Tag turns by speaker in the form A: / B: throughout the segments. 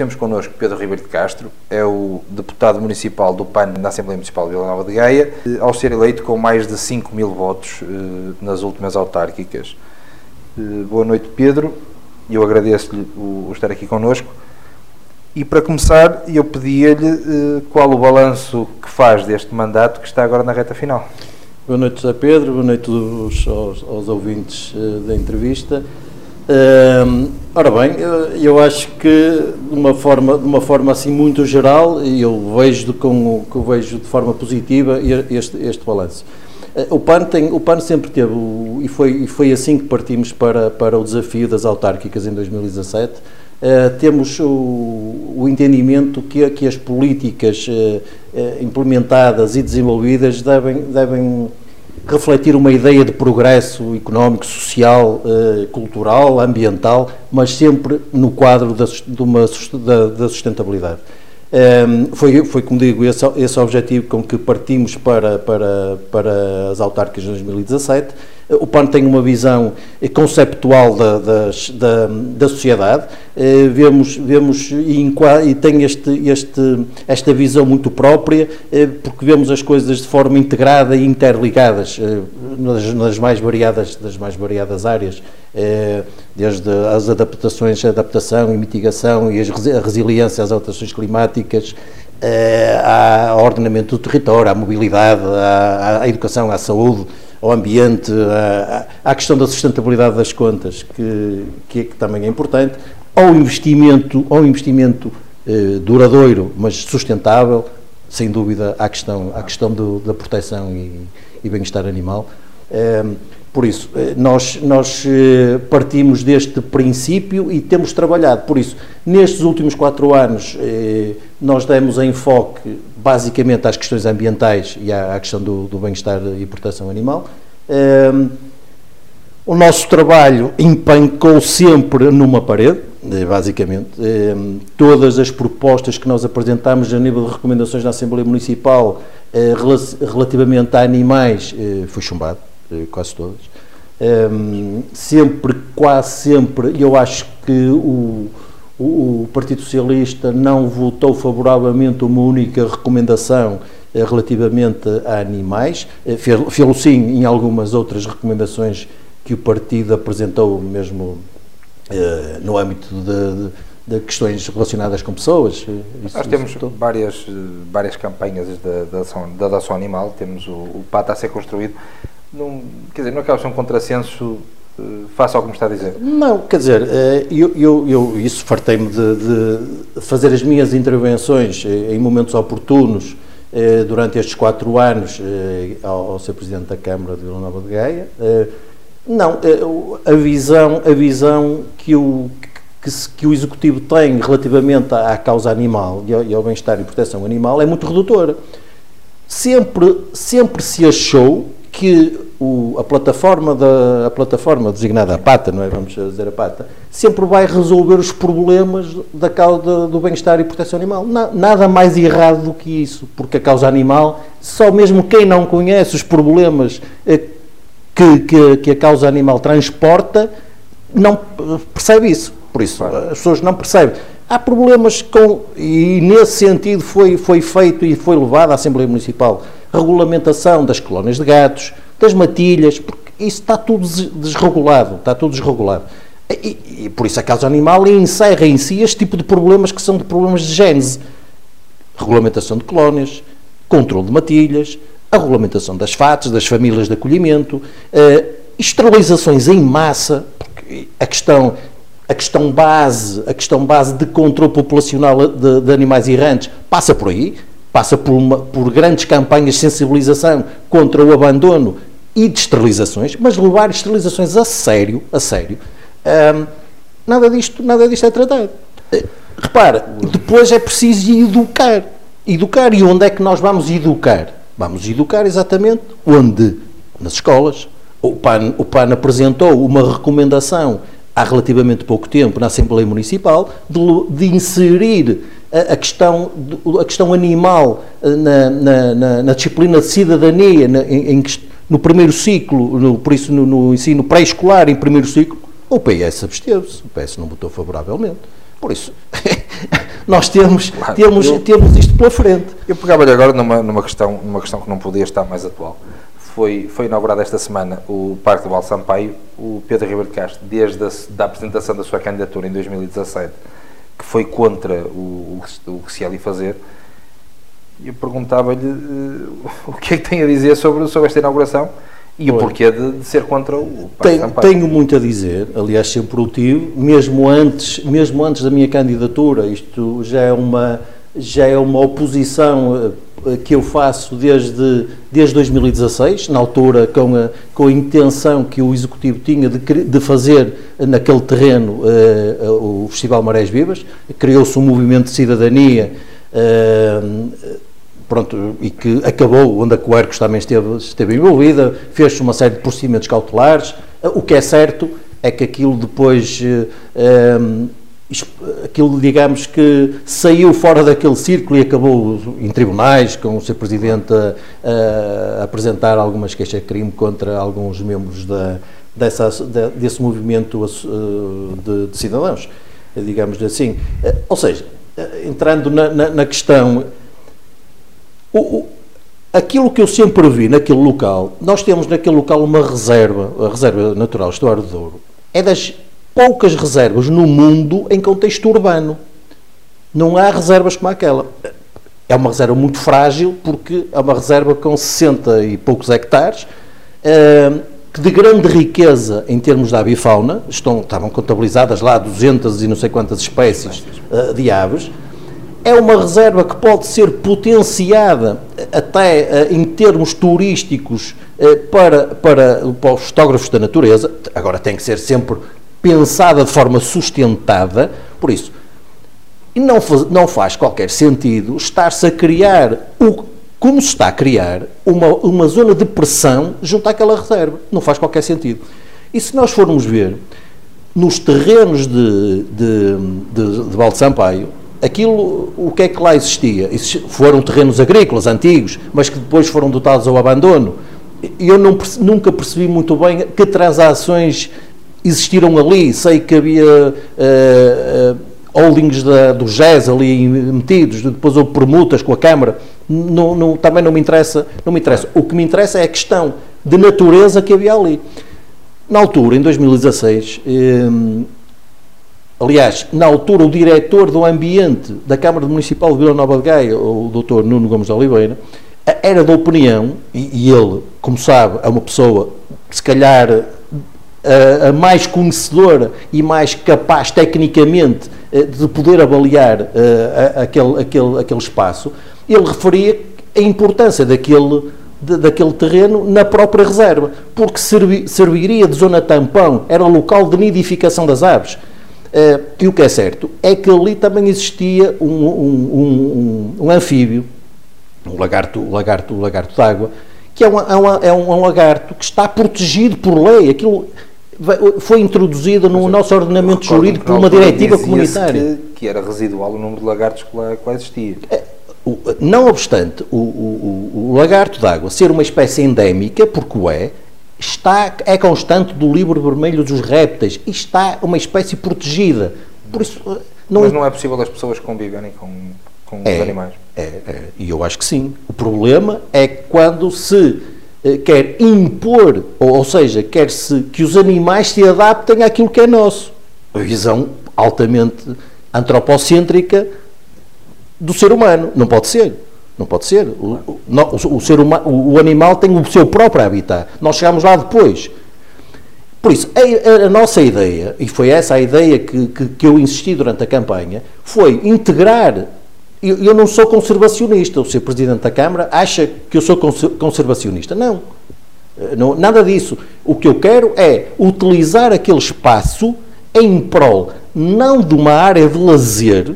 A: temos connosco Pedro Ribeiro de Castro, é o deputado municipal do PAN na Assembleia Municipal de Vila Nova de Gaia, ao ser eleito com mais de 5 mil votos eh, nas últimas autárquicas. Eh, boa noite, Pedro, eu agradeço-lhe o estar aqui connosco. E para começar, eu pedia-lhe eh, qual o balanço que faz deste mandato que está agora na reta final.
B: Boa noite, José Pedro, boa noite aos, aos ouvintes da entrevista. Uh, ora bem, eu, eu, acho que de uma forma, de uma forma assim muito geral, e eu vejo com, eu vejo de forma positiva este, este balanço. Uh, o PAN, tem, o PAN sempre teve, o, e, foi, e foi assim que partimos para, para o desafio das autárquicas em 2017, uh, eh, temos o, o, entendimento que, que as políticas eh, eh, implementadas e desenvolvidas devem, devem refletir uma ideia de progresso económico, social, eh, cultural, ambiental, mas sempre no quadro da, de uma, da, da sustentabilidade. Um, ehm, foi, foi, como digo, esse, esse objetivo com que partimos para, para, para as autárquicas de 2017 o PAN tem uma visão conceptual da, da, da sociedade, eh, vemos, vemos e, e, tem este, este, esta visão muito própria, eh, porque vemos as coisas de forma integrada e interligadas eh, nas, nas, mais variadas, das mais variadas áreas, desde as adaptações, a adaptação e mitigação e a resiliência às alterações climáticas, ao ordenamento do território, à mobilidade, à, à educação, à saúde, ao ambiente, à, à, questão da sustentabilidade das contas, que, que, é, que também é importante, ao investimento, ao investimento eh, duradouro, mas sustentável, sem dúvida, à questão, à questão do, da proteção e, e bem-estar animal. Eh, por isso, eh, nós, nós eh, partimos deste princípio e temos trabalhado. Por isso, nestes últimos quatro anos, eh, nós demos enfoque basicamente às questões ambientais e à, questão do, do bem-estar e proteção animal. O nosso trabalho empancou sempre numa parede, basicamente. Todas as propostas que nós apresentamos a nível de recomendações na Assembleia Municipal relativamente a animais foi chumbado quase todas. Um, sempre, quase sempre, eu acho que o, o, Partido Socialista não votou favoravelmente uma única recomendação eh, relativamente a animais, eh, fê-lo sim em algumas outras recomendações que o partido apresentou mesmo eh, no âmbito de, de de questões relacionadas com pessoas.
A: Isso, Nós temos várias, várias campanhas da, da, ação, da animal, temos o, o PAT a ser construído não, quer dizer, não acaba de ser um contrassenso uh, face ao que me está a dizer?
B: Não, quer dizer, uh, eu, eu, eu isso fartei-me de, de, fazer as minhas intervenções uh, em momentos oportunos durante estes quatro anos ao, ser Presidente da Câmara de Vila Nova de Gaia. não, a visão, a visão que o, que, que, o Executivo tem relativamente à, à causa animal e ao, e ao bem-estar e proteção animal é muito redutora. Sempre, sempre se achou que o, a, plataforma da, a plataforma designada a pata, não é? Vamos dizer a pata, sempre vai resolver os problemas da causa do bem-estar e proteção animal. Na, nada mais errado do que isso, porque a causa animal, só mesmo quem não conhece os problemas eh, que, que, que a causa animal transporta, não percebe isso. Por isso, as pessoas não percebem. Há problemas com. E nesse sentido foi, foi feito e foi levado à Assembleia Municipal regulamentação das colónias de gatos, das matilhas, porque isso está tudo desregulado, está tudo desregulado. E, e por isso a causa animal encerra em si este tipo de problemas que são de problemas de gênese. Regulamentação de colónias, controle de matilhas, a regulamentação das FATs, das famílias de acolhimento, uh, esterilizações em massa, a questão a questão base, a questão base de controle populacional de, de animais errantes passa por aí passa por, uma, por grandes campanhas de sensibilização contra o abandono e de esterilizações, mas levar esterilizações a sério, a sério, hum, nada, disto, nada disto é tratado. Repara, depois é preciso educar. Educar. E onde é que nós vamos educar? Vamos educar exatamente onde? Nas escolas. O PAN, o PAN apresentou uma recomendação há relativamente pouco tempo na Assembleia Municipal de, de inserir a, questão, a questão animal eh, na, na, na, na disciplina de cidadania, em, em, no primeiro ciclo, no, por isso no, no ensino pré-escolar, em primeiro ciclo, o PS absteve-se, o PS não votou favoravelmente. Por isso, nós temos, claro, temos, eu, temos isto pela frente.
A: Eu pegava-lhe agora numa, numa, questão, numa questão que não podia estar mais atual. Foi, foi inaugurado esta semana o Parque do Val Sampaio, o Pedro Ribeiro de Castro, desde a da apresentação da sua candidatura em 2017, que foi contra o, o, o que se ia ali fazer, eu perguntava-lhe uh, o que é que tem a dizer sobre, sobre esta inauguração e o porquê de, de, ser contra o
B: Tenho, tenho muito a dizer, aliás, sempre o tive, mesmo antes, mesmo antes da minha candidatura, isto já é uma, já é uma oposição eh, que eu faço desde, desde 2016, na altura com a, com a intenção que o Executivo tinha de, de fazer naquele terreno uh, o Festival Marés Vivas, criou-se um movimento de cidadania uh, pronto, e que acabou, onde a Coercos também esteve, esteve envolvida, fez-se uma série de procedimentos cautelares. O que é certo é que aquilo depois, eh, aquilo digamos que saiu fora daquele círculo e acabou em tribunais, com o Sr. Presidente a, a, apresentar algumas queixas de crime contra alguns membros da, dessa, desse movimento eh, de, de cidadãos, digamos assim. Eh, ou seja, entrando na, na, na questão o, o, aquilo que eu sempre vi naquele local, nós temos naquele local uma reserva, a reserva natural Estuário de Douro, é das poucas reservas no mundo em contexto urbano. Não há reservas como aquela. É uma reserva muito frágil, porque é uma reserva com 60 e poucos hectares, uh, de grande riqueza em termos de avifauna, estão, estavam contabilizadas lá 200 e não sei quantas espécies uh, de aves, é uma reserva que pode ser potenciada até eh, em termos turísticos eh, para, para, para os fotógrafos da natureza, agora tem que ser sempre pensada de forma sustentada, por isso, não faz, não faz qualquer sentido estar-se a criar, o, como se está a criar, uma, uma zona de pressão junto àquela reserva. Não faz qualquer sentido. E se nós formos ver, nos terrenos de, de, de, de Valde Sampaio, aquilo, o que é que lá existia? Foram terrenos agrícolas antigos, mas que depois foram dotados ao abandono. Eu não, nunca percebi muito bem que transações existiram ali. Sei que havia uh, holdings da, do GES ali metidos, depois houve permutas com a Câmara. Não, não, também não me, interessa, não me interessa. O que me interessa é a questão de natureza que havia ali. Na altura, em 2016, Aliás, na altura, o diretor do ambiente da Câmara Municipal de Vila Nova de Gaia, o Dr. Nuno Gomes de Oliveira, era da opinião, e, e ele, como sabe, é uma pessoa, se calhar, a, a, mais conhecedora e mais capaz tecnicamente eh, de poder avaliar uh, aquele, aquele, aquele espaço, ele referia a importância daquele, daquele terreno na própria reserva, porque servi, serviria de zona tampão, era local de nidificação das aves. Uh, e o que é certo é que ali também existia um, um, um, um anfíbio, um lagarto, lagarto, lagarto d'água, que é, uma, é, uma, é um, lagarto que está protegido por lei. Aquilo foi introduzido no Mas, nosso ordenamento jurídico por uma diretiva comunitária.
A: Que, que, era residual o número de lagartos que lá, que lá existia. É,
B: não obstante o, o, o, lagarto d'água ser uma espécie endémica, porque o é, está, é constante do livro vermelho dos répteis e está uma espécie protegida. Por isso,
A: eh, não... Mas não é possível as pessoas conviverem com, com é, os animais?
B: É, é, e eu acho que sim. O problema é quando se quer impor, ou, seja, quer-se que os animais se adaptem àquilo que é nosso. A visão altamente antropocêntrica do ser humano. Não pode ser. Não pode ser. O, o, o ser humano, o, animal tem o seu próprio habitat. Nós chegamos lá depois. Por isso, a, a, nossa ideia, e foi essa a ideia que, que, que eu insisti durante a campanha, foi integrar. Eu, eu, não sou conservacionista. O Sr. Presidente da Câmara acha que eu sou conservacionista. Não. Eh, não. Nada disso. O que eu quero é utilizar aquele espaço em prol, não de uma área de lazer,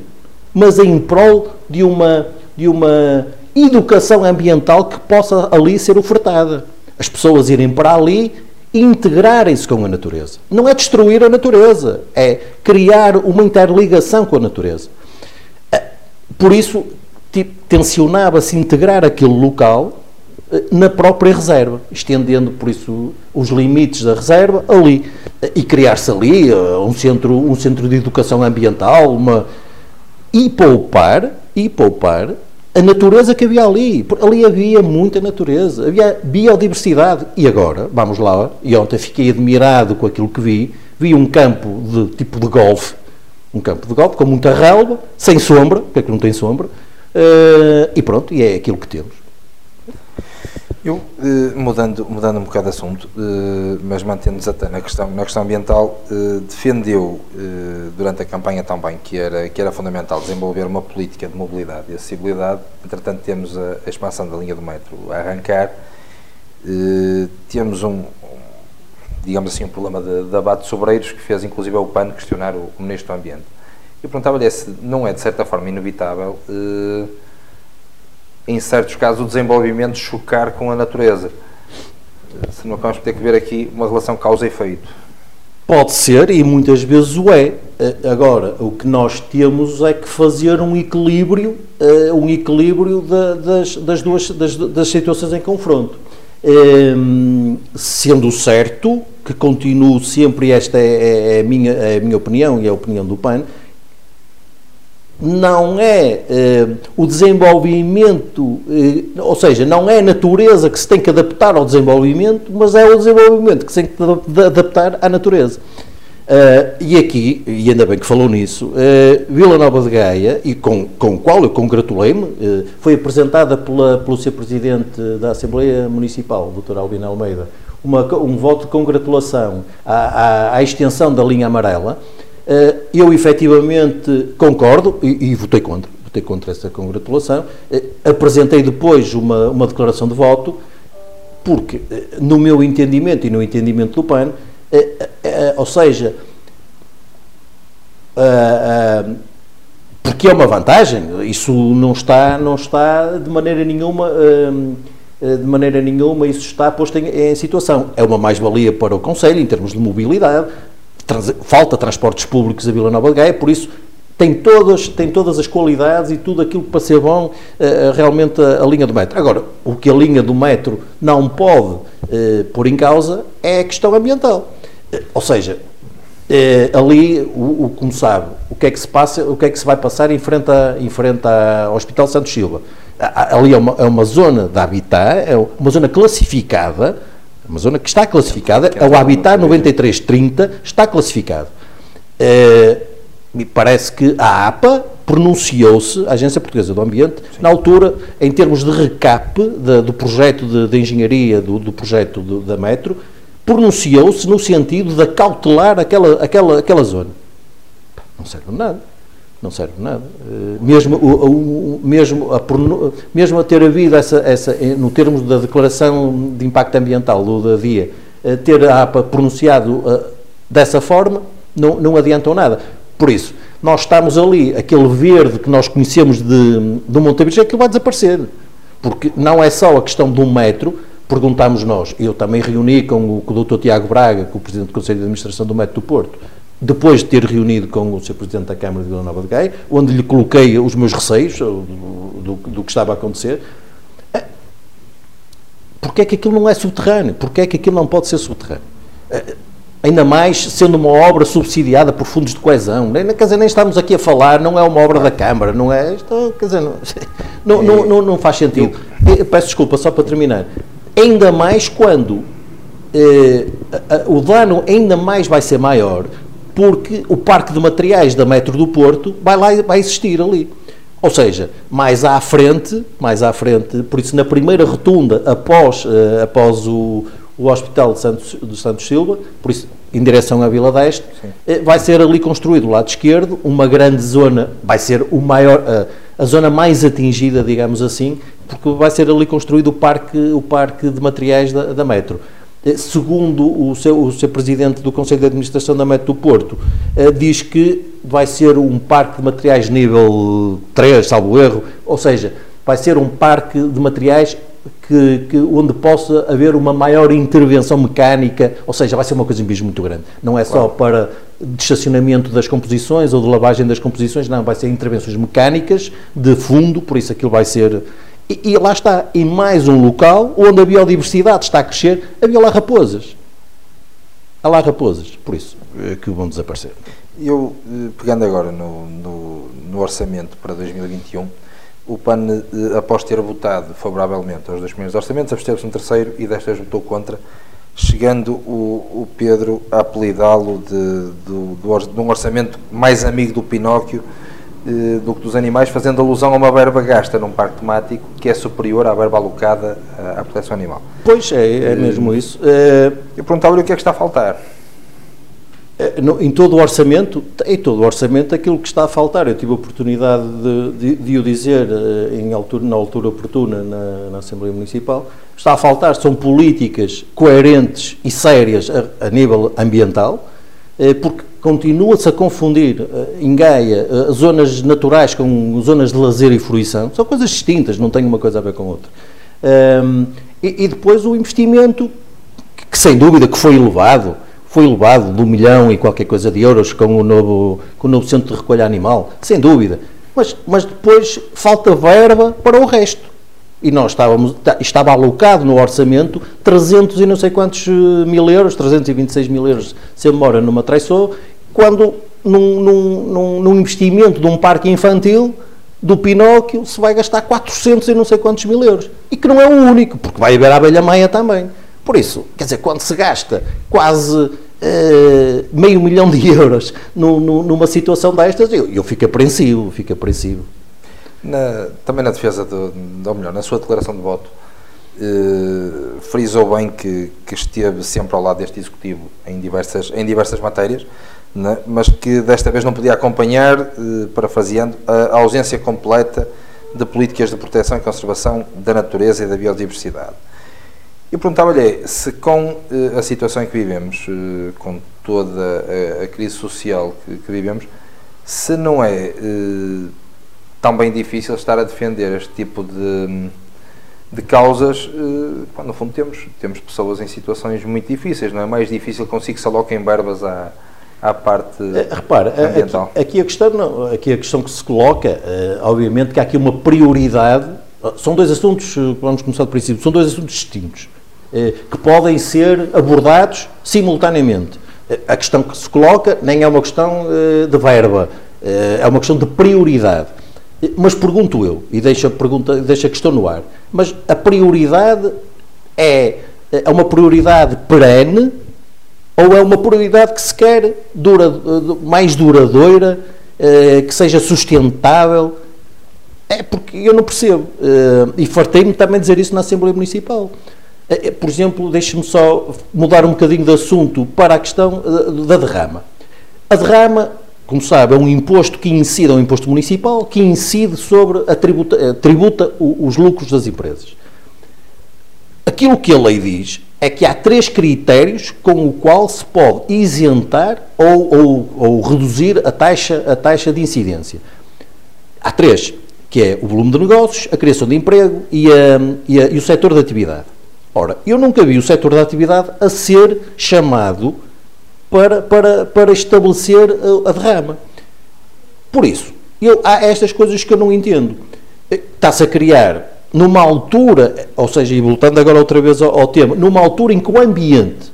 B: mas em prol de uma de uma educação ambiental que possa ali ser ofertada. As pessoas irem para ali e integrarem-se com a natureza. Não é destruir a natureza, é criar uma interligação com a natureza. Eh, por isso, tensionava-se integrar aquele local eh, na própria reserva, estendendo, por isso, os limites da reserva ali. e criar-se ali um centro, um centro de educação ambiental, uma, e poupar, e poupar a natureza que havia ali. Ali havia muita natureza, havia biodiversidade. E agora, vamos lá, e ontem fiquei admirado com aquilo que vi, vi um campo de tipo de golfe, um campo de golfe com muita relva, sem sombra, porque é que não tem sombra, uh, e pronto, e é aquilo que temos.
A: Eu, eh, mudando, mudando um bocado de assunto, eh, mas mantendo-nos até na questão, na questão ambiental, defendeu durante a campanha também que era, que era fundamental desenvolver uma política de mobilidade e acessibilidade. Entretanto, temos a, a expansão da linha do metro a arrancar. Temos um, digamos assim, um problema de, de abate de sobreiros que fez inclusive o PAN questionar o, o Ministro do Ambiente. Eu perguntava-lhe se não é de certa forma inevitável em certos casos, o desenvolvimento chocar com a natureza. Se não vamos ter que ver aqui uma relação causa-efeito.
B: Pode ser, e muitas vezes o é. Eh, agora, o que nós temos é que fazer um equilíbrio, eh, um equilíbrio das, das duas das, das situações em confronto. Ehm, sendo certo que continuo sempre, esta é, é, é, a minha, é a minha opinião e é a opinião do PAN, não é eh, o desenvolvimento, eh, ou seja, não é a natureza que se tem que adaptar ao desenvolvimento, mas é o desenvolvimento que se tem que adaptar à natureza. Uh, e aqui, e ainda bem que falou nisso, uh, Vila Nova de Gaia, e com, com o qual eu congratulei-me, uh, foi apresentada pela, pelo seu Presidente da Assembleia Municipal, Dr. Albino Almeida, uma, um voto de congratulação à, à, à extensão da linha amarela, eu efetivamente concordo e, e votei contra, votei contra essa congratulação. Apresentei depois uma, uma declaração de voto, porque, no meu entendimento e no entendimento do PAN, ou seja, porque é uma vantagem, isso não está, não está de maneira nenhuma de maneira nenhuma isso está posto em, em situação. É uma mais-valia para o Conselho em termos de mobilidade, falta transportes públicos a Vila Nova de Gaia, por isso tem todas, tem todas as qualidades e tudo aquilo para ser bom realmente a, a, linha do metro. Agora, o que a linha do metro não pode uh, pôr em causa é a questão ambiental. Ou seja, ali, o, o, como sabe, o que é que se passa, o que é que se vai passar em frente, a, em frente ao Hospital Santos Silva. Ali é uma, é uma zona de habitat, é uma zona classificada, uma zona que está classificada, é o Habitat 9330 está classificado. Uh, me parece que a APA pronunciou-se, a Agência Portuguesa do Ambiente, Sim. na altura, em termos de recap de, do projeto de, de engenharia, do, do projeto do, da Metro, pronunciou-se no sentido de acautelar aquela, aquela, aquela zona. Não serve nada não serve nada. Eh, mesmo, o, o, mesmo, a, mesmo a ter havido essa, essa, no termos da declaração de impacto ambiental do da DIA, eh, ter a APA pronunciado dessa forma, não, não adiantou nada. Por isso, nós estamos ali, aquele verde que nós conhecemos de, do Monte Virgem, aquilo vai desaparecer. Porque não é só a questão de um metro, perguntámos nós, eu também reuni com o, com o Dr. Tiago Braga, com o Presidente do Conselho de Administração do Metro do Porto, depois de ter reunido com o Sr. Presidente da Câmara de Vila Nova de Gaia, onde lhe coloquei os meus receios do, do, do que estava a acontecer, é, porque é que aquilo não é subterrâneo? Porque é que aquilo não pode ser subterrâneo? É, ainda mais sendo uma obra subsidiada por fundos de coesão. Nem, quer dizer, nem estamos aqui a falar, não é uma obra da Câmara, não é? Isto, quer dizer, não, não, não, não, não faz sentido. Eu, peço desculpa, só para terminar. Ainda mais quando eh, o dano ainda mais vai ser maior porque o parque de materiais da Metro do Porto vai lá vai existir ali. Ou seja, mais à frente, mais à frente, por isso na primeira rotunda após, uh, após o, o Hospital de Santos, de Santos Silva, por isso em direção à Vila deste, uh, vai ser ali construído do lado esquerdo uma grande zona, vai ser o maior, uh, a zona mais atingida, digamos assim, porque vai ser ali construído o parque, o parque de materiais da, da Metro. Eh, segundo o seu, o seu presidente do Conselho de Administração da Mete do Porto, eh, diz que vai ser um parque de materiais nível 3, salvo erro, ou seja, vai ser um parque de materiais que, que, onde possa haver uma maior intervenção mecânica, ou seja, vai ser uma coisa mesmo muito grande. Não é só para estacionamento das composições ou de lavagem das composições, não, vai ser intervenções mecânicas de fundo, por isso aquilo vai ser e, e, lá está, em mais um local onde a biodiversidade está a crescer, havia lá raposas. há lá raposas, por isso, que vão desaparecer.
A: Eu, pegando agora no, no, no orçamento para 2021, o PAN, após ter votado favoravelmente aos dois primeiros orçamentos, absteve-se no terceiro e desta vez votou contra, chegando o, o Pedro a apelidá-lo de, de, de, um orçamento mais amigo do Pinóquio eh, do que dos animais, fazendo alusão a uma verba gasta num parque temático que é superior à verba alocada à, à proteção animal.
B: Pois é, é mesmo isso.
A: Eu perguntava-lhe o que é que está a faltar.
B: Eh, em todo o orçamento, em todo o orçamento, aquilo que está a faltar, eu tive a oportunidade de, de, de o dizer eh, em altura, na altura oportuna na, na, Assembleia Municipal, está a faltar são políticas coerentes e sérias a, a nível ambiental, eh, porque continua-se a confundir em Gaia zonas naturais com zonas de lazer e fruição, são coisas distintas, não tem uma coisa a ver com outra. e, e depois o investimento, que, que sem dúvida que foi elevado, foi elevado de um milhão e qualquer coisa de euros com o novo, com o novo centro de recolha animal, sem dúvida. Mas, mas depois falta verba para o resto. E nós estávamos, estava alocado no orçamento 300 e não sei quantos eh, mil euros, 326 mil euros, se a memória não me atraiçou, quando num, num, num, investimento de um parque infantil do Pinóquio se vai gastar 400 e não sei quantos mil euros. E que não é o único, porque vai haver a abelha maia também. Por isso, quer dizer, quando se gasta quase uh, meio milhão de euros no, no, numa situação destas, eu, eu fico apreensivo, fico apreensivo.
A: Na, também na defesa, do, ou melhor, na sua declaração de voto, uh, frisou bem que, que, esteve sempre ao lado deste Executivo em diversas, em diversas matérias, né, mas que desta vez não podia acompanhar, uh, parafraseando, a, ausência completa de políticas de proteção e conservação da natureza e da biodiversidade. Eu perguntava-lhe se com uh, a situação em que vivemos, uh, com toda a, a crise social que, que, vivemos, se não é uh, tão bem difícil estar a defender este tipo de, de causas, quando no fundo temos, temos pessoas em situações muito difíceis, não é mais difícil consigo se aloquem verbas à, à parte
B: Repara, ambiental. Aqui, aqui, a questão não, aqui a questão que se coloca, obviamente que há aqui uma prioridade, são dois assuntos, vamos começar do princípio, são dois assuntos distintos. Eh, que podem ser abordados simultaneamente. Eh, a questão que se coloca nem é uma questão eh, de verba, é uma questão de prioridade. Mas pergunto eu, e deixo a, pergunta, deixo a questão no ar, mas a prioridade é, é uma prioridade perene ou é uma prioridade que se quer dura, mais duradoura, que seja sustentável? É porque eu não percebo. E fartei-me também dizer isso na Assembleia Municipal. Eh, eh, por exemplo, deixe-me só mudar um bocadinho de assunto para a questão eh, da derrama. A derrama, como sabe, é um imposto que incide, é um imposto municipal que incide sobre a tributa, tributa os lucros das empresas. Aquilo que a lei diz é que há três critérios com o qual se pode isentar ou, ou, ou reduzir a taxa, a taxa de incidência. Há três, que é o volume de negócios, a criação de emprego e, a, e, a, e o setor de atividade. Ora, eu nunca vi o setor da atividade a ser chamado para, para, para estabelecer a, a derrama. Por isso, eu, há estas coisas que eu não entendo. Está-se a criar numa altura, ou seja, e voltando agora outra vez ao, ao, tema, numa altura em que o ambiente,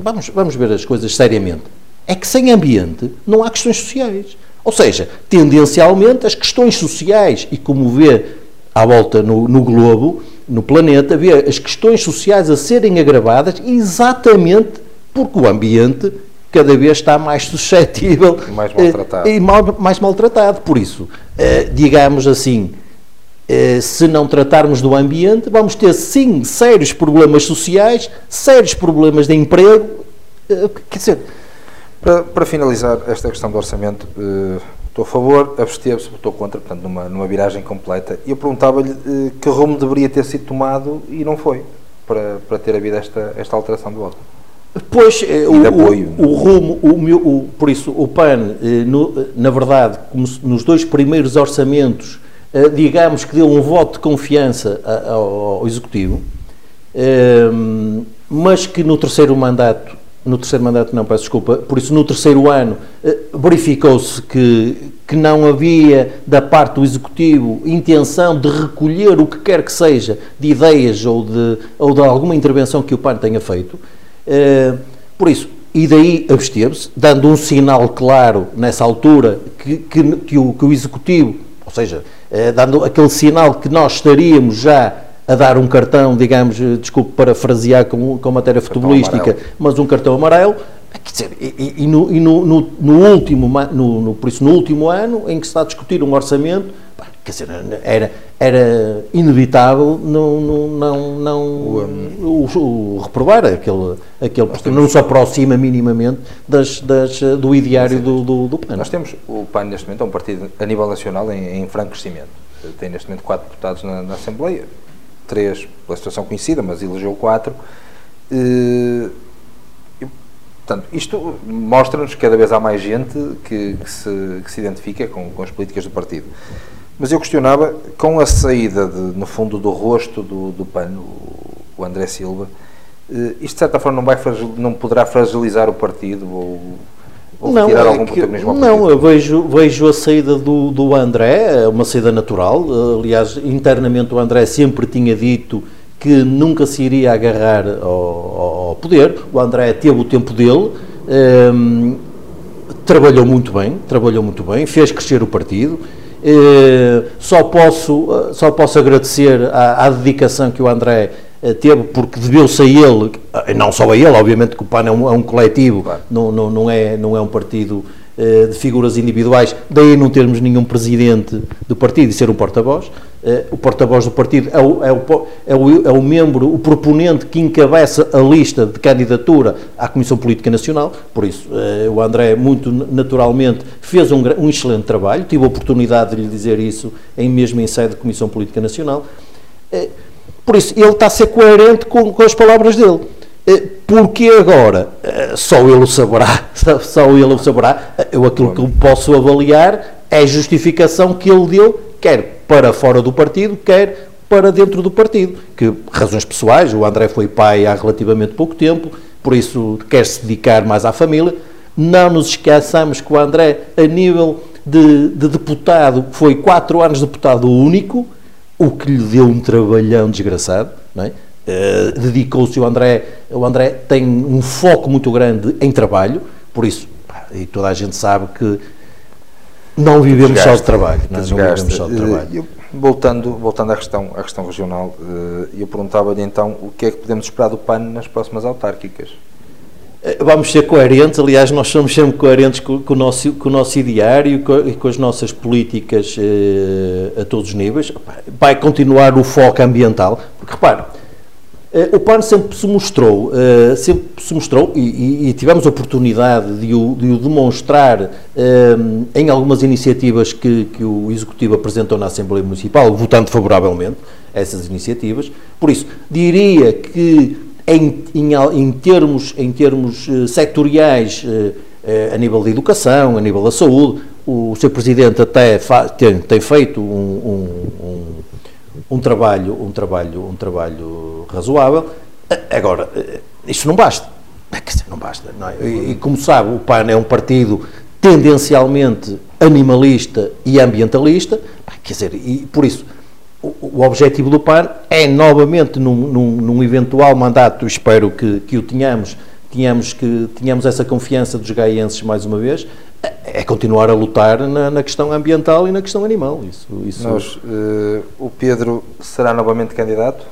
B: vamos, vamos ver as coisas seriamente, é que sem ambiente não há questões sociais. Ou seja, tendencialmente as questões sociais, e como vê à volta no, no globo, no planeta, vê as questões sociais a serem agravadas exatamente porque o ambiente cada vez está mais suscetível
A: e mais maltratado.
B: Eh, e mal, mais maltratado. Por isso, eh, digamos assim, se não tratarmos do ambiente, vamos ter sim sérios problemas sociais, sérios problemas de emprego. Quer dizer.
A: Para, para finalizar esta questão do orçamento, Estou a favor, absteve-se, votou contra, portanto, numa, numa viragem completa. E eu perguntava-lhe eh, que rumo deveria ter sido tomado e não foi, para, para ter havido esta, esta alteração de voto.
B: Pois, eh, o. O, o, rumo, o, o, por isso, o PAN, eh, no, na verdade, nos dois primeiros orçamentos, eh, digamos que deu um voto de confiança ao, Executivo, eh, mas que no terceiro mandato no terceiro mandato não, peço desculpa, por isso no terceiro ano eh, verificou-se que, que não havia da parte do Executivo intenção de recolher o que quer que seja de ideias ou de, ou de alguma intervenção que o PAN tenha feito. Eh, por isso, e daí absteve-se, dando um sinal claro nessa altura que, que, que, o, que o Executivo, ou seja, eh, dando aquele sinal que nós estaríamos já a dar um cartão, digamos, eh, desculpe parafrasear com, com matéria futebolística, mas um cartão amarelo, Quer dizer, e, e, no, e no, no, no, último, no, no, por isso, no último ano em que se está a discutir um orçamento, quer dizer, era, era inevitável não, não, não, não o, o, o, reprovar aquele, aquele porque não se aproxima minimamente das, das, do ideário do, do, do, PAN.
A: Nós temos, o PAN neste momento é um partido a nível nacional em, em franco crescimento. Tem neste momento quatro deputados na, na Assembleia, três pela situação conhecida, mas elegeu quatro. E, portanto, isto mostra-nos que cada vez há mais gente que, que, se, que se identifica com, com as políticas do partido. Mas eu questionava, com a saída, de, no fundo, do rosto do, do PAN, o, André Silva, eh, isto de certa forma não, vai, não poderá fragilizar o partido ou, ou não, retirar é algum protagonismo ao
B: partido? Não, eu vejo, vejo a saída do, do André, é uma saída natural. Aliás, internamente o André sempre tinha dito que nunca se iria agarrar ao, ao poder. O André teve o tempo dele. Ehm, trabalhou muito bem, trabalhou muito bem, fez crescer o partido, eh, só, posso, eh, só posso agradecer à, à dedicação que o André eh, teve, porque deveu-se a ele, não só a ele, obviamente que o PAN é um, é um coletivo, claro. não, não, não, é, não é um partido de figuras individuais, daí não termos nenhum presidente do partido e ser um porta-voz. O porta-voz do partido é o, é, o, é, o, é o membro, o proponente que encabeça a lista de candidatura à Comissão Política Nacional, por isso o André, muito naturalmente, fez um, um excelente trabalho, tive a oportunidade de lhe dizer isso em mesmo em sede de Comissão Política Nacional. Por isso, ele está a ser coerente com, com as palavras dele. Eh, porque agora eh, só ele o saberá, só ele o saberá. Eh, eu aquilo que posso avaliar é a justificação que ele deu, quer para fora do partido, quer para dentro do partido. Que razões pessoais, o André foi pai há relativamente pouco tempo, por isso quer se dedicar mais à família. Não nos esqueçamos que o André, a nível de, de deputado, foi quatro anos deputado único, o que lhe deu um trabalhão desgraçado, não é? Uh, dedicou-se o André, o André tem um foco muito grande em trabalho, por isso, pá, e toda a gente sabe que não vivemos desgaste, só de trabalho, não, é? não vivemos só de trabalho.
A: Eu, voltando, voltando à questão, à questão regional, uh, eu perguntava-lhe então o que é que podemos esperar do PAN nas próximas autárquicas?
B: Eh, vamos ser coerentes, aliás, nós somos sempre coerentes com, com, o, nosso, com o nosso ideário e com, com as nossas políticas eh, a todos os níveis. Vai continuar o foco ambiental, porque repare, eh, o PAN sempre se mostrou, eh, sempre se mostrou e, e, tivemos a oportunidade de o, de o demonstrar eh, em algumas iniciativas que, que o Executivo apresentou na Assembleia Municipal, votando favoravelmente essas iniciativas. Por isso, diria que em, em, em termos, em termos sectoriais, uh, a nível da educação, a nível da saúde, o Sr. Presidente até tem, tem, feito um, um, um, trabalho, um, trabalho, um trabalho razoável. Agora, isto não basta. Não basta. Não é? e, e, como sabe, o PAN é um partido tendencialmente animalista e ambientalista, quer dizer, e por isso o, objetivo do PAN é novamente num, num, num, eventual mandato, espero que, que o tenhamos, tenhamos, que tenhamos essa confiança dos gaienses mais uma vez, é continuar a lutar na, na questão ambiental e na questão animal. Isso, isso...
A: Nós, uh, o Pedro será novamente candidato?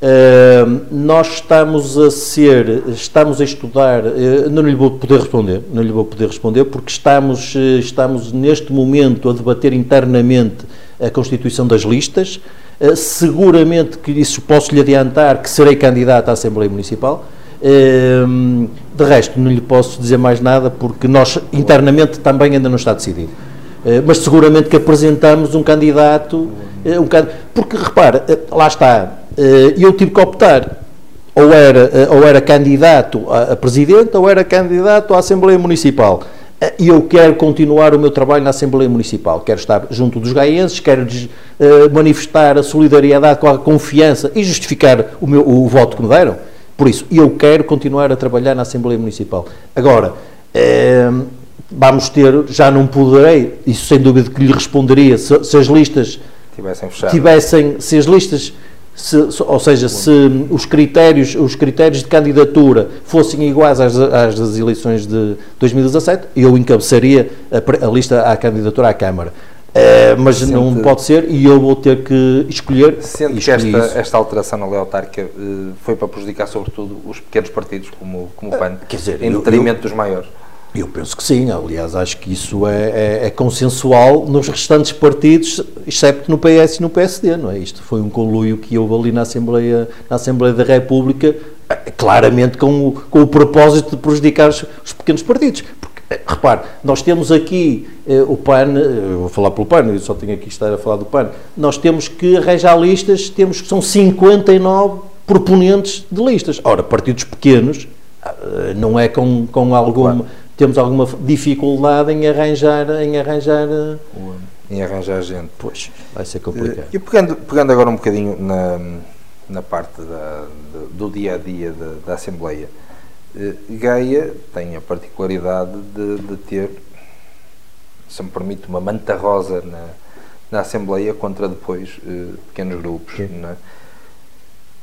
B: Uh, nós estamos a ser, estamos a estudar, uh, não lhe vou poder responder, não lhe vou poder responder porque estamos, estamos neste momento a debater internamente a constituição das listas. Seguramente que isso posso lhe adiantar que serei candidato à Assembleia Municipal. Uh, de resto, não lhe posso dizer mais nada porque nós internamente também ainda não está decidido. Uh, mas seguramente que apresentamos um candidato, um porque repara, lá está, eu tive que optar ou era, ou era candidato a, presidente ou era candidato à Assembleia Municipal. E eu quero continuar o meu trabalho na Assembleia Municipal. Quero estar junto dos gaienses, quero manifestar a solidariedade com a confiança e justificar o, meu, o voto que me deram. Por isso, eu quero continuar a trabalhar na Assembleia Municipal. Agora, uh, vamos ter, já não poderei, isso sem dúvida que lhe responderia, se, se as listas
A: tivessem fechado.
B: Tivessem, se as listas se, ou seja, se os critérios, os critérios de candidatura fossem iguais às, às das eleições de 2017, eu encabeçaria a, a lista à candidatura à Câmara. Uh, mas Sente, não pode ser e eu vou ter que escolher.
A: Sendo que esta, esta alteração na lei autárquica uh, foi para prejudicar, sobretudo, os pequenos partidos, como, como o PAN, uh, quer dizer, em detrimento dos maiores.
B: Eu penso que sim, aliás, acho que isso é, é, é, consensual nos restantes partidos, excepto no PS e no PSD, não é? Isto foi um conluio que houve ali na Assembleia, na Assembleia da República, eh, claramente com o, com o propósito de prejudicar os, os pequenos partidos. Eh, repare, nós temos aqui eh, o PAN, eu vou falar pelo PAN, eu só tenho aqui estar a falar do PAN, nós temos que arranjar listas, temos que são 59 proponentes de listas. Ora, partidos pequenos, não é com, com alguma... Claro. temos alguma dificuldade em arranjar em arranjar eh,
A: em arranjar gente.
B: Pois vai ser complicado.
A: E pegando pegando agora um bocadinho na na parte da, do dia a dia da, da Assembleia eh, Gaia tem a particularidade de, de, ter se me permite uma manta rosa na, na Assembleia contra depois eh, pequenos grupos não é?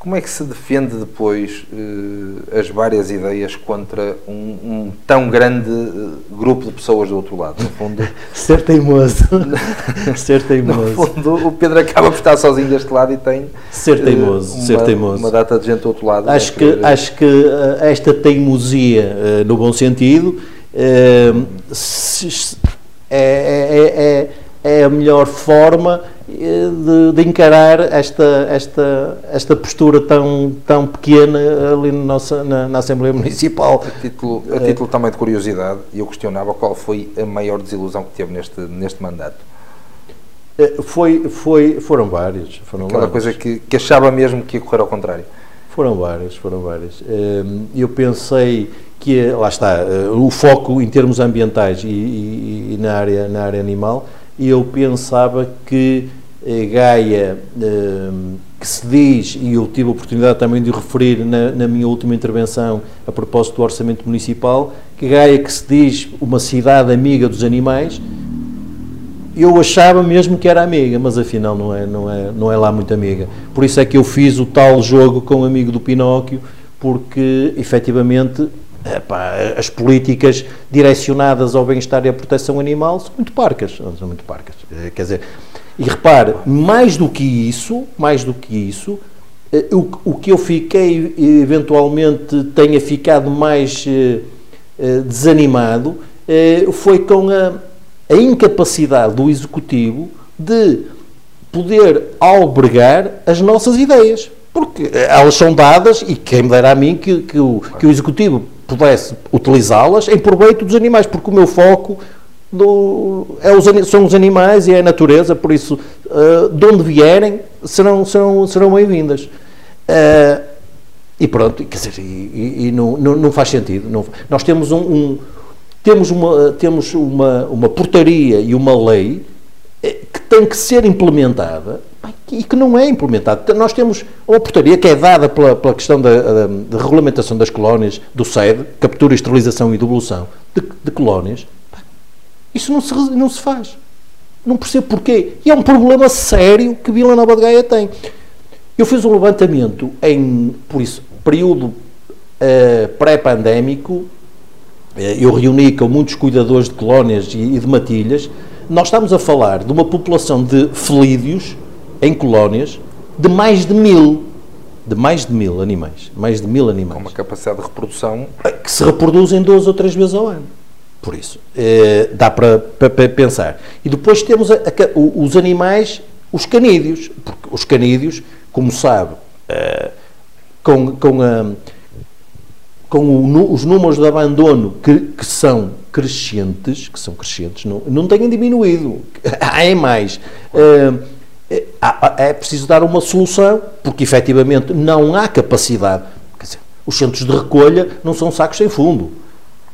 A: Como é que se defende depois uh, as várias ideias contra um, um tão grande uh, grupo de pessoas do outro lado? No fundo,
B: ser teimoso. ser teimoso.
A: No fundo, o Pedro acaba por estar sozinho deste lado e tem
B: ser teimoso, uh, uma, ser teimoso.
A: uma data de gente do outro lado.
B: Acho que, acho que esta teimosia, no bom sentido, é, é, é, é a melhor forma de, de, encarar esta, esta, esta postura tão, tão pequena ali na, nossa, na, na Assembleia Municipal.
A: A título, a título também de curiosidade, eu questionava qual foi a maior desilusão que teve neste, neste mandato.
B: Eh, foi, foi, foram vários. Foram
A: Aquela
B: vários.
A: coisa que, que achava mesmo que ia correr ao contrário.
B: Foram vários, foram vários. Eh, eu pensei que, lá está, eh, o foco em termos ambientais e, e, e na, área, na área animal eu pensava que eh, Gaia, eh, que se diz, e eu tive a oportunidade também de referir na, na, minha última intervenção a propósito do orçamento municipal, que Gaia, que se diz uma cidade amiga dos animais, eu achava mesmo que era amiga, mas afinal não é, não é, não é lá muito amiga. Por isso é que eu fiz o tal jogo com o amigo do Pinóquio, porque efetivamente Epá, as políticas direcionadas ao bem-estar e à proteção animal são muito parcas, são muito parcas. Eh, quer dizer, e repare, mais do que isso, mais do que isso, eh, o, o que eu fiquei, eventualmente tenha ficado mais eh, desanimado, foi com a, a incapacidade do Executivo de poder albergar as nossas ideias. Porque elas são dadas, e quem me dera a mim que, que, o, que o Executivo pudesse utilizá-las em proveito dos animais, porque o meu foco do, é os, são os animais e é a natureza, por isso, uh, de onde vierem, serão, serão, serão bem-vindas. Uh, e pronto, quer dizer, e, e não, não, não, faz sentido. Não, nós temos, um, um, temos, uma, temos uma, uma portaria e uma lei tem que ser implementada e que não é implementada. Nós temos uma portaria que é dada pela, pela questão da, da, da, regulamentação das colónias, do SED, captura, esterilização e devolução de, de colónias. Isso não se, não se faz. Não percebo porquê. E é um problema sério que Vila Nova de Gaia tem. Eu fiz um levantamento em, por isso, período uh, pré-pandémico, uh, eu reuni com muitos cuidadores de colónias e, e de matilhas, nós estamos a falar de uma população de felídeos em colónias de mais de mil. De mais de mil animais. Mais de mil animais.
A: Com uma capacidade de reprodução.
B: Que se reproduzem duas ou três vezes ao ano. Por isso, eh, dá para, pensar. E depois temos a, a, os animais, os canídeos. Porque os canídeos, como sabe, eh, com, com, a, com o, os números de abandono que, que, são crescentes, que são crescentes, não, não têm diminuído. Há é mais. Eh, é, é preciso dar uma solução, porque efetivamente não há capacidade. Dizer, os centros de recolha não são sacos sem fundo.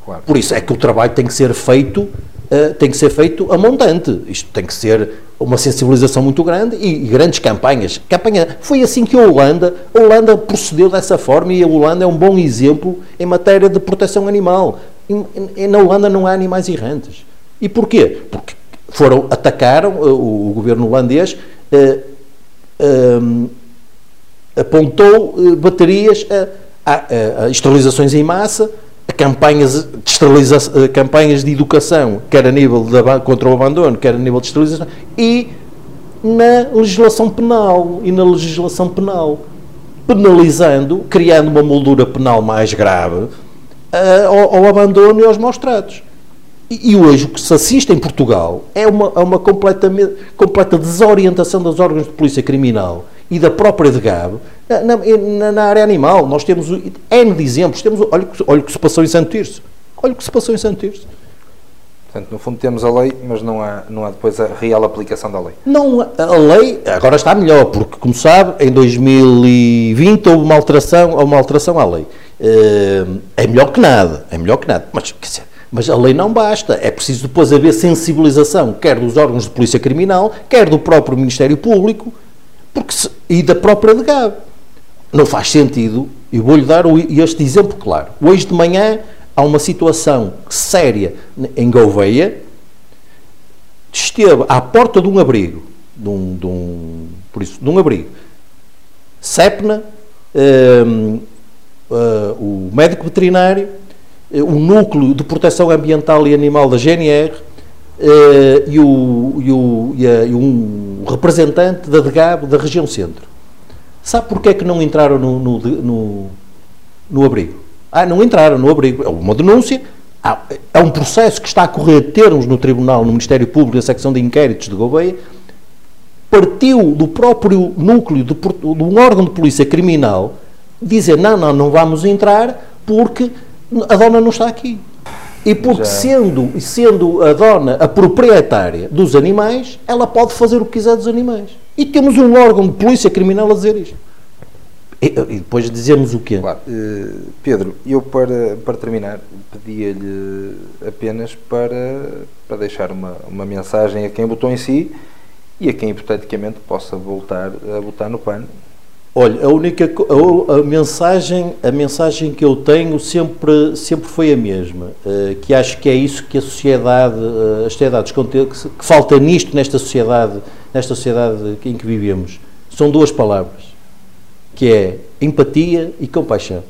B: Claro. Por isso é que o trabalho tem que ser feito, uh, tem que ser feito a montante. Isto tem que ser uma sensibilização muito grande e, e, grandes campanhas. Campanha, foi assim que a Holanda, a Holanda procedeu dessa forma e a Holanda é um bom exemplo em matéria de proteção animal. Na Holanda não há animais errantes. E porquê? Porque foram, atacaram uh, o, governo holandês uh, um, apontou baterias a, a, a, esterilizações em massa, a campanhas de, esterilização, campanhas de educação, quer a nível de, contra o abandono, quer a nível de esterilização, e na legislação penal. E na legislação penal. Penalizando, criando uma moldura penal mais grave ao, ao abandono e aos maus tratos. E, hoje o que se assiste em Portugal é uma, uma completa, completa desorientação dos órgãos de polícia criminal e da própria DGAB na, na, na, área animal. Nós temos N de exemplos. Temos, olha, olha o que se passou em Santo Tirso. Olha o que se passou em Santo Tirso.
A: Portanto, no fundo temos a lei, mas não há, não há depois a real aplicação da lei.
B: Não, a lei agora está melhor, porque, como sabe, em 2020 houve uma alteração, uma alteração à lei. Eh, é melhor que nada, é melhor que nada. Mas, quer dizer, mas a lei não basta. É preciso depois haver sensibilização, quer dos órgãos de polícia criminal, quer do próprio Ministério Público porque se, e da própria DGAB. Não faz sentido. E vou-lhe dar este exemplo claro. Hoje de manhã há uma situação séria em Gouveia. Esteve à porta de um abrigo, de um, de um, por isso, de um abrigo. SEPNA, um, uh, eh, o médico veterinário, o núcleo de proteção ambiental e animal da GNR uh, e, o, e, o, e, a, e, um representante da DGAB da região centro. Sabe porquê é que não entraram no, no, no, no abrigo? Ah, não entraram no abrigo. É uma denúncia. é um processo que está a correr termos no Tribunal, no Ministério Público, na secção de inquéritos de Gouveia. Partiu do próprio núcleo de, de um órgão de polícia criminal dizer: não, não, não vamos entrar porque a dona não está aqui. E porque sendo, sendo a dona a proprietária dos animais, ela pode fazer o que quiser dos animais. E temos um órgão de polícia criminal a dizer isto. E, e depois dizemos o quê?
A: Claro. Uh, Pedro, eu para, para terminar pedia-lhe apenas para, para deixar uma, uma mensagem a quem votou em si e a quem hipoteticamente possa voltar a votar no PAN
B: Olha, a única a, a, mensagem, a mensagem que eu tenho sempre, sempre foi a mesma, uh, que acho que é isso que a sociedade, uh, as sociedades que, falta nisto nesta sociedade, nesta sociedade em que vivemos. São duas palavras, que é empatia e compaixão.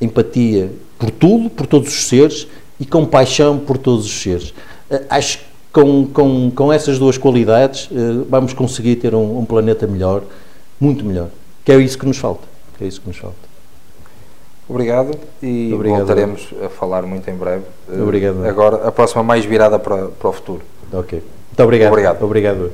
B: Empatia por tudo, por todos os seres, e compaixão por todos os seres. Uh, acho que com, com, com essas duas qualidades vamos conseguir ter um, um planeta melhor, muito melhor que é isso que nos falta. Que é isso que nos falta.
A: Obrigado e Obrigado. voltaremos a falar muito em breve.
B: Obrigado.
A: Agora, a próxima mais virada para, para o futuro.
B: Ok. Muito obrigado. Obrigado. Obrigado.